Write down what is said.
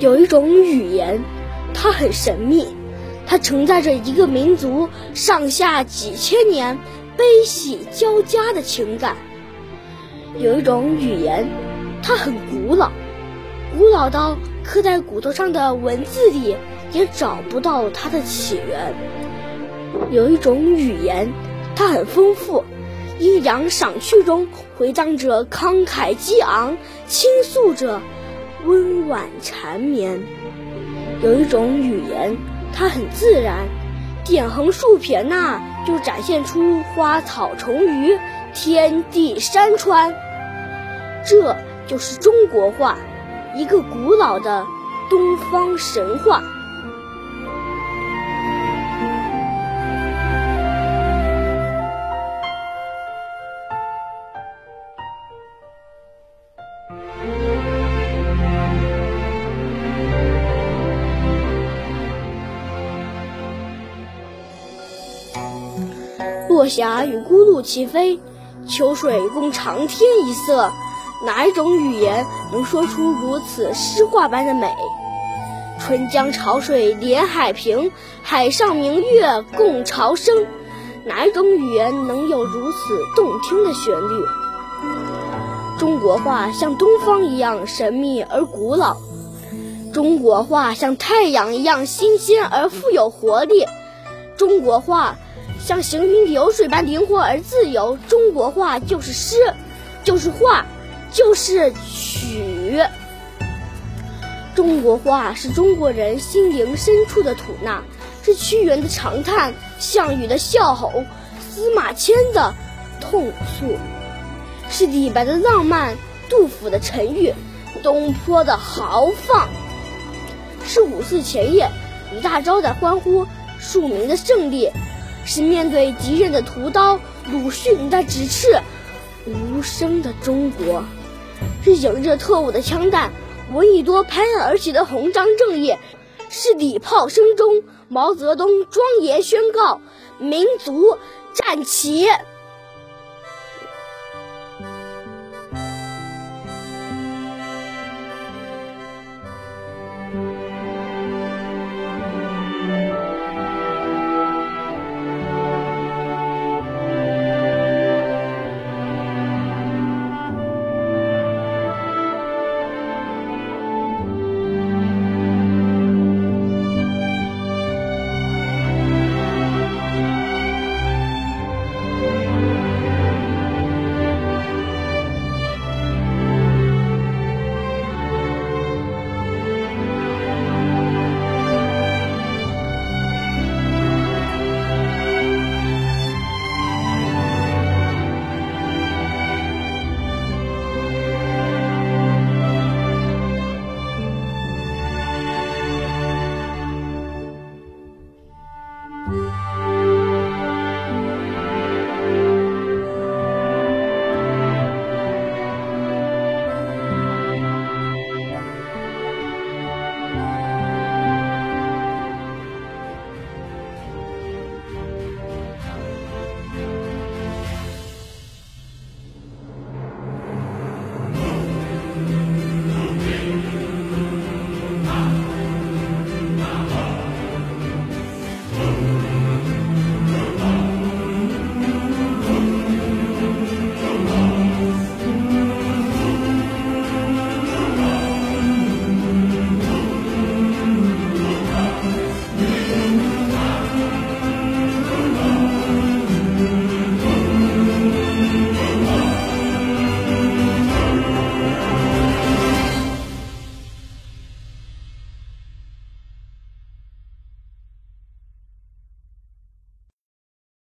有一种语言，它很神秘，它承载着一个民族上下几千年悲喜交加的情感。有一种语言，它很古老，古老到刻在骨头上的文字里也找不到它的起源。有一种语言，它很丰富，阴阳赏去中回荡着慷慨激昂，倾诉着。温婉缠绵，有一种语言，它很自然，点横竖撇捺就展现出花草虫鱼、天地山川。这就是中国画，一个古老的东方神话。落霞与孤鹭齐飞，秋水共长天一色。哪一种语言能说出如此诗画般的美？春江潮水连海平，海上明月共潮生。哪一种语言能有如此动听的旋律？中国话像东方一样神秘而古老，中国话像太阳一样新鲜而富有活力，中国话。像行云流水般灵活而自由，中国话就是诗，就是画，就是曲。中国话是中国人心灵深处的吐纳，是屈原的长叹，项羽的笑吼，司马迁的痛诉，是李白的浪漫，杜甫的沉郁，东坡的豪放，是五四前夜李大钊的欢呼，庶民的胜利。是面对敌人的屠刀，鲁迅的直斥无声的中国；是迎着特务的枪弹，闻一多拍案而起的红章正义；是礼炮声中，毛泽东庄严宣告：民族战旗。